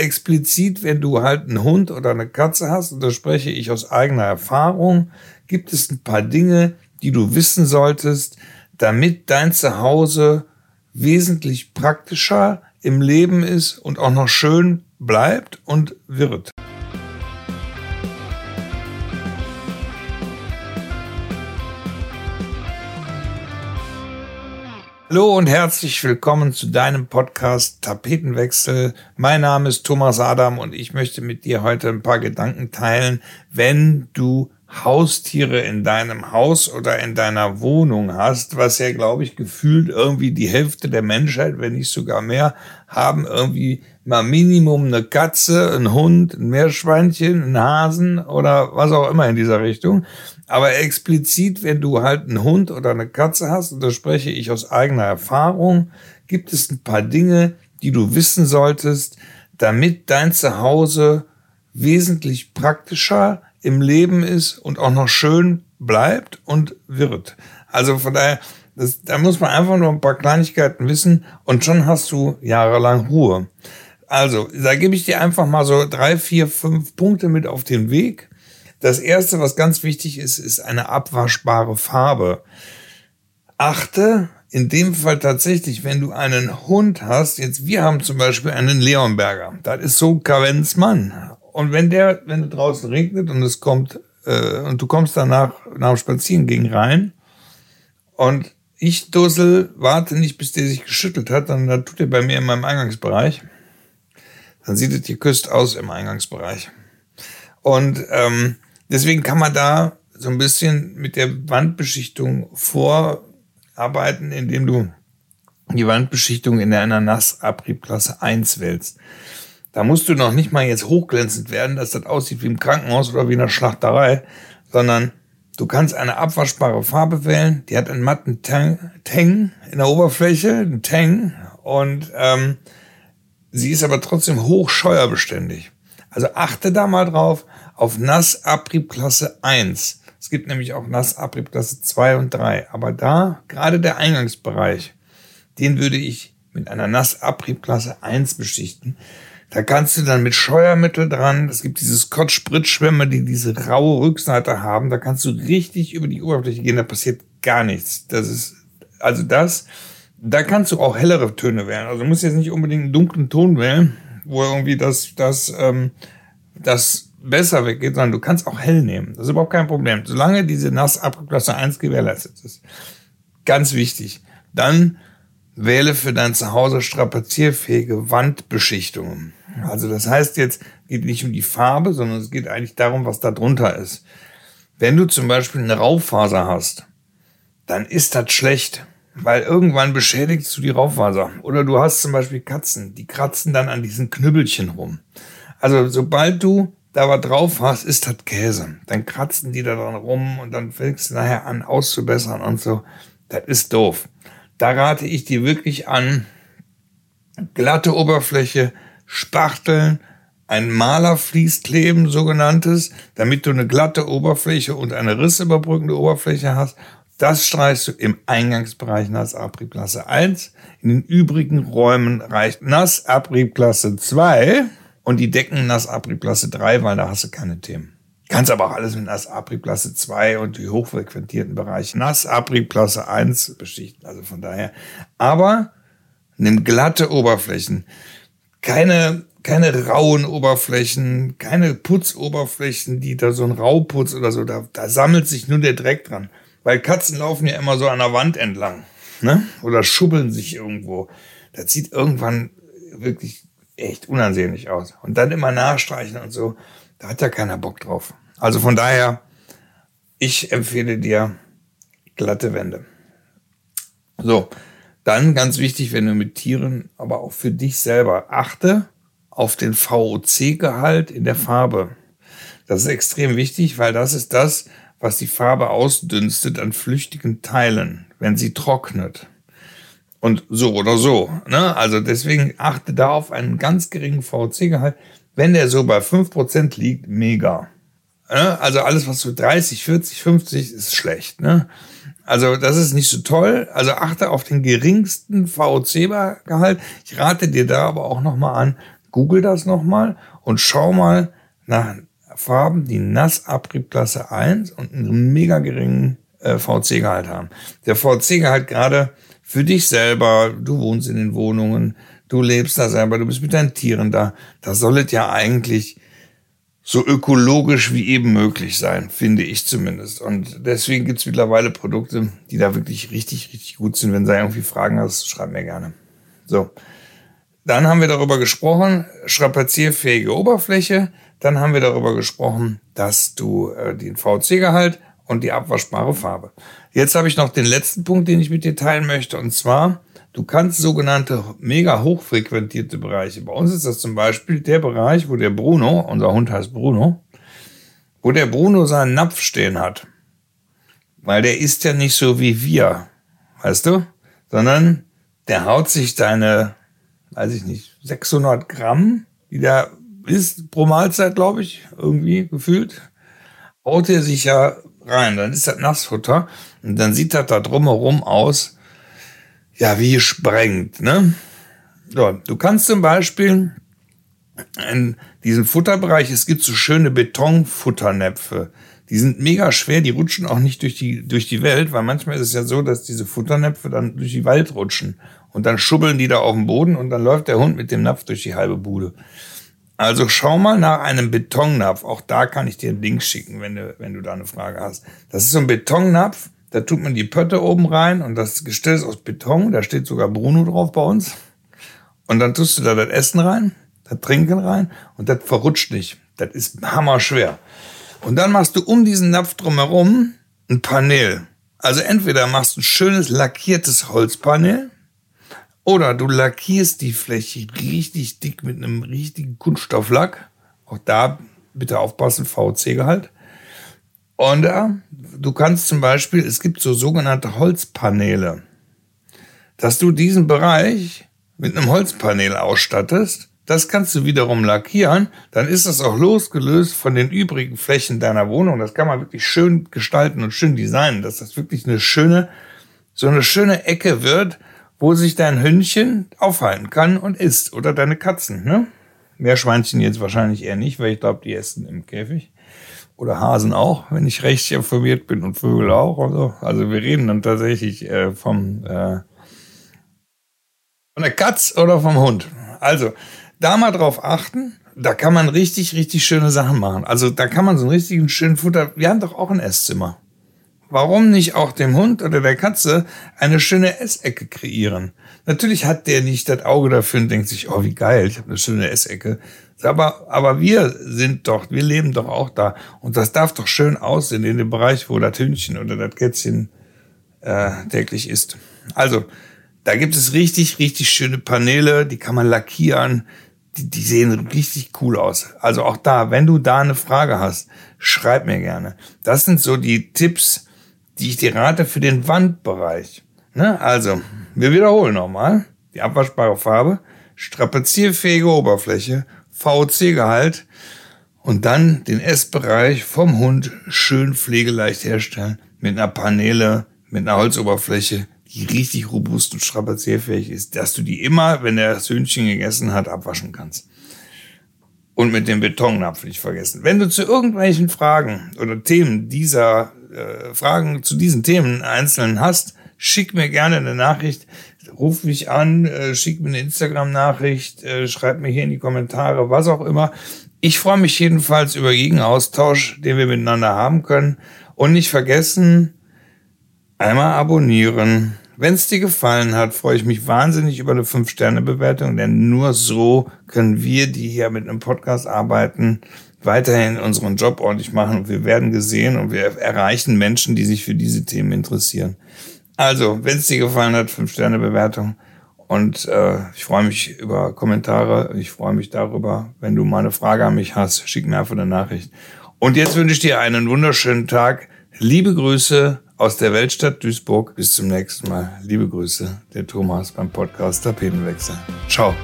explizit, wenn du halt einen Hund oder eine Katze hast, und da spreche ich aus eigener Erfahrung, gibt es ein paar Dinge, die du wissen solltest, damit dein Zuhause wesentlich praktischer im Leben ist und auch noch schön bleibt und wird. Hallo und herzlich willkommen zu deinem Podcast Tapetenwechsel. Mein Name ist Thomas Adam und ich möchte mit dir heute ein paar Gedanken teilen, wenn du Haustiere in deinem Haus oder in deiner Wohnung hast, was ja, glaube ich, gefühlt irgendwie die Hälfte der Menschheit, wenn nicht sogar mehr, haben irgendwie mal Minimum eine Katze, ein Hund, ein Meerschweinchen, ein Hasen oder was auch immer in dieser Richtung. Aber explizit, wenn du halt einen Hund oder eine Katze hast, und da spreche ich aus eigener Erfahrung, gibt es ein paar Dinge, die du wissen solltest, damit dein Zuhause wesentlich praktischer im Leben ist und auch noch schön bleibt und wird. Also von daher, das, da muss man einfach nur ein paar Kleinigkeiten wissen und schon hast du jahrelang Ruhe. Also, da gebe ich dir einfach mal so drei, vier, fünf Punkte mit auf den Weg. Das erste, was ganz wichtig ist, ist eine abwaschbare Farbe. Achte in dem Fall tatsächlich, wenn du einen Hund hast, jetzt wir haben zum Beispiel einen Leonberger, das ist so Kavens Mann. Und wenn der, wenn draußen regnet und es kommt, äh, und du kommst danach nach dem Spazierengehen rein und ich Dussel warte nicht, bis der sich geschüttelt hat, dann, dann tut er bei mir in meinem Eingangsbereich. Dann sieht es hier küsst aus im Eingangsbereich. Und ähm, deswegen kann man da so ein bisschen mit der Wandbeschichtung vorarbeiten, indem du die Wandbeschichtung in einer Nassabriebklasse 1 wählst. Da musst du noch nicht mal jetzt hochglänzend werden, dass das aussieht wie im Krankenhaus oder wie in der Schlachterei, sondern du kannst eine abwaschbare Farbe wählen. Die hat einen matten Tang, Tang in der Oberfläche, einen Tang, und ähm, sie ist aber trotzdem hochscheuerbeständig. Also achte da mal drauf auf Nassabriebklasse 1. Es gibt nämlich auch Nassabriebklasse 2 und 3. Aber da, gerade der Eingangsbereich, den würde ich mit einer Nassabriebklasse 1 beschichten. Da kannst du dann mit Scheuermittel dran, es gibt diese Scotch-Spritzschwämme, die diese raue Rückseite haben, da kannst du richtig über die Oberfläche gehen, da passiert gar nichts. Das ist, also das, da kannst du auch hellere Töne wählen. Also du musst jetzt nicht unbedingt einen dunklen Ton wählen, wo irgendwie das, das, ähm, das besser weggeht, sondern du kannst auch hell nehmen. Das ist überhaupt kein Problem. Solange diese Nassabklasse 1 gewährleistet ist. Ganz wichtig. Dann wähle für dein Zuhause strapazierfähige Wandbeschichtungen. Also das heißt jetzt, geht nicht um die Farbe, sondern es geht eigentlich darum, was da drunter ist. Wenn du zum Beispiel eine Raufaser hast, dann ist das schlecht, weil irgendwann beschädigst du die Raufaser. Oder du hast zum Beispiel Katzen, die kratzen dann an diesen Knüppelchen rum. Also sobald du da was drauf hast, ist das Käse. Dann kratzen die da dran rum und dann fängst du nachher an auszubessern und so. Das ist doof. Da rate ich dir wirklich an, glatte Oberfläche, Spachteln, ein Malerflies kleben, sogenanntes, damit du eine glatte Oberfläche und eine rissüberbrückende Oberfläche hast. Das streichst du im Eingangsbereich Nassabriebklasse 1. In den übrigen Räumen reicht Nassabriebklasse 2 und die Decken Nassabriebklasse 3, weil da hast du keine Themen. Kannst aber auch alles mit Nassabriebklasse 2 und die hochfrequentierten Bereiche Nassabriebklasse 1 beschichten. Also von daher. Aber nimm glatte Oberflächen. Keine, keine rauen Oberflächen, keine Putzoberflächen, die da so ein Rauputz oder so, da, da sammelt sich nur der Dreck dran. Weil Katzen laufen ja immer so an der Wand entlang. Ne? Oder schubbeln sich irgendwo. Das sieht irgendwann wirklich echt unansehnlich aus. Und dann immer nachstreichen und so. Da hat ja keiner Bock drauf. Also von daher, ich empfehle dir glatte Wände. So, dann ganz wichtig, wenn du mit Tieren, aber auch für dich selber, achte auf den VOC-Gehalt in der Farbe. Das ist extrem wichtig, weil das ist das, was die Farbe ausdünstet an flüchtigen Teilen, wenn sie trocknet. Und so oder so. Ne? Also deswegen achte da auf einen ganz geringen VOC-Gehalt. Wenn der so bei 5% liegt, mega. Ne? Also alles, was so 30, 40, 50 ist schlecht. Ne? Also das ist nicht so toll. Also achte auf den geringsten VOC-Gehalt. Ich rate dir da aber auch nochmal an, Google das nochmal und schau mal nach Farben, die Nassabriebklasse 1 und einen mega geringen äh, VC-Gehalt haben. Der VC-Gehalt gerade für dich selber, du wohnst in den Wohnungen, du lebst da selber, du bist mit deinen Tieren da, da soll ja eigentlich so ökologisch wie eben möglich sein, finde ich zumindest. Und deswegen gibt's mittlerweile Produkte, die da wirklich richtig, richtig gut sind. Wenn du irgendwie Fragen hast, schreib mir gerne. So. Dann haben wir darüber gesprochen, strapazierfähige Oberfläche. Dann haben wir darüber gesprochen, dass du äh, den VC-Gehalt und die abwaschbare Farbe. Jetzt habe ich noch den letzten Punkt, den ich mit dir teilen möchte. Und zwar, du kannst sogenannte mega hochfrequentierte Bereiche. Bei uns ist das zum Beispiel der Bereich, wo der Bruno, unser Hund heißt Bruno, wo der Bruno seinen Napf stehen hat. Weil der ist ja nicht so wie wir, weißt du? Sondern der haut sich deine, weiß ich nicht, 600 Gramm, die da ist pro Mahlzeit, glaube ich, irgendwie gefühlt, haut er sich ja rein. Dann ist das Nassfutter und dann sieht das da drumherum aus, ja, wie gesprengt, ne? So, du kannst zum Beispiel in diesem Futterbereich, es gibt so schöne Betonfutternäpfe. Die sind mega schwer, die rutschen auch nicht durch die, durch die Welt, weil manchmal ist es ja so, dass diese Futternäpfe dann durch die Wald rutschen. Und dann schubbeln die da auf dem Boden und dann läuft der Hund mit dem Napf durch die halbe Bude. Also schau mal nach einem Betonnapf. Auch da kann ich dir einen Link schicken, wenn du, wenn du da eine Frage hast. Das ist so ein Betonnapf. Da tut man die Pötte oben rein und das Gestell ist aus Beton. Da steht sogar Bruno drauf bei uns. Und dann tust du da das Essen rein, das Trinken rein und das verrutscht nicht. Das ist hammerschwer. Und dann machst du um diesen Napf drumherum ein Panel. Also entweder machst du ein schönes lackiertes Holzpanel oder du lackierst die Fläche richtig dick mit einem richtigen Kunststofflack. Auch da bitte aufpassen, VC-Gehalt. Und äh, du kannst zum Beispiel, es gibt so sogenannte Holzpaneele, dass du diesen Bereich mit einem Holzpanel ausstattest. Das kannst du wiederum lackieren. Dann ist das auch losgelöst von den übrigen Flächen deiner Wohnung. Das kann man wirklich schön gestalten und schön designen, dass das wirklich eine schöne, so eine schöne Ecke wird, wo sich dein Hündchen aufhalten kann und isst. Oder deine Katzen, ne? Meerschweinchen jetzt wahrscheinlich eher nicht, weil ich glaube, die essen im Käfig. Oder Hasen auch, wenn ich recht informiert bin und Vögel auch. Also, also wir reden dann tatsächlich äh, vom äh, von der Katz oder vom Hund. Also da mal drauf achten. Da kann man richtig, richtig schöne Sachen machen. Also da kann man so einen richtigen schönen Futter. Wir haben doch auch ein Esszimmer warum nicht auch dem Hund oder der Katze eine schöne Essecke kreieren? Natürlich hat der nicht das Auge dafür und denkt sich, oh, wie geil, ich habe eine schöne Essecke. Aber, aber wir sind doch, wir leben doch auch da. Und das darf doch schön aussehen in dem Bereich, wo das Hündchen oder das Kätzchen äh, täglich ist. Also, da gibt es richtig, richtig schöne Paneele, die kann man lackieren. Die, die sehen richtig cool aus. Also auch da, wenn du da eine Frage hast, schreib mir gerne. Das sind so die Tipps, die ich dir rate für den Wandbereich. Ne? Also, wir wiederholen nochmal. Die abwaschbare Farbe, strapazierfähige Oberfläche, VC-Gehalt und dann den Essbereich vom Hund schön pflegeleicht herstellen mit einer Paneele, mit einer Holzoberfläche, die richtig robust und strapazierfähig ist, dass du die immer, wenn der das Hühnchen gegessen hat, abwaschen kannst. Und mit dem Betonnapf nicht vergessen. Wenn du zu irgendwelchen Fragen oder Themen dieser äh, Fragen zu diesen Themen einzeln hast, schick mir gerne eine Nachricht, ruf mich an, äh, schick mir eine Instagram-Nachricht, äh, schreib mir hier in die Kommentare, was auch immer. Ich freue mich jedenfalls über jeden Austausch, den wir miteinander haben können. Und nicht vergessen, einmal abonnieren. Wenn es dir gefallen hat, freue ich mich wahnsinnig über eine 5-Sterne-Bewertung, denn nur so können wir, die hier mit einem Podcast arbeiten, weiterhin unseren Job ordentlich machen und wir werden gesehen und wir erreichen Menschen, die sich für diese Themen interessieren. Also, wenn es dir gefallen hat, 5-Sterne-Bewertung. Und äh, ich freue mich über Kommentare. Ich freue mich darüber, wenn du mal eine Frage an mich hast. Schick mir einfach eine Nachricht. Und jetzt wünsche ich dir einen wunderschönen Tag. Liebe Grüße aus der Weltstadt Duisburg. Bis zum nächsten Mal. Liebe Grüße, der Thomas beim Podcast Tapetenwechsel. Ciao.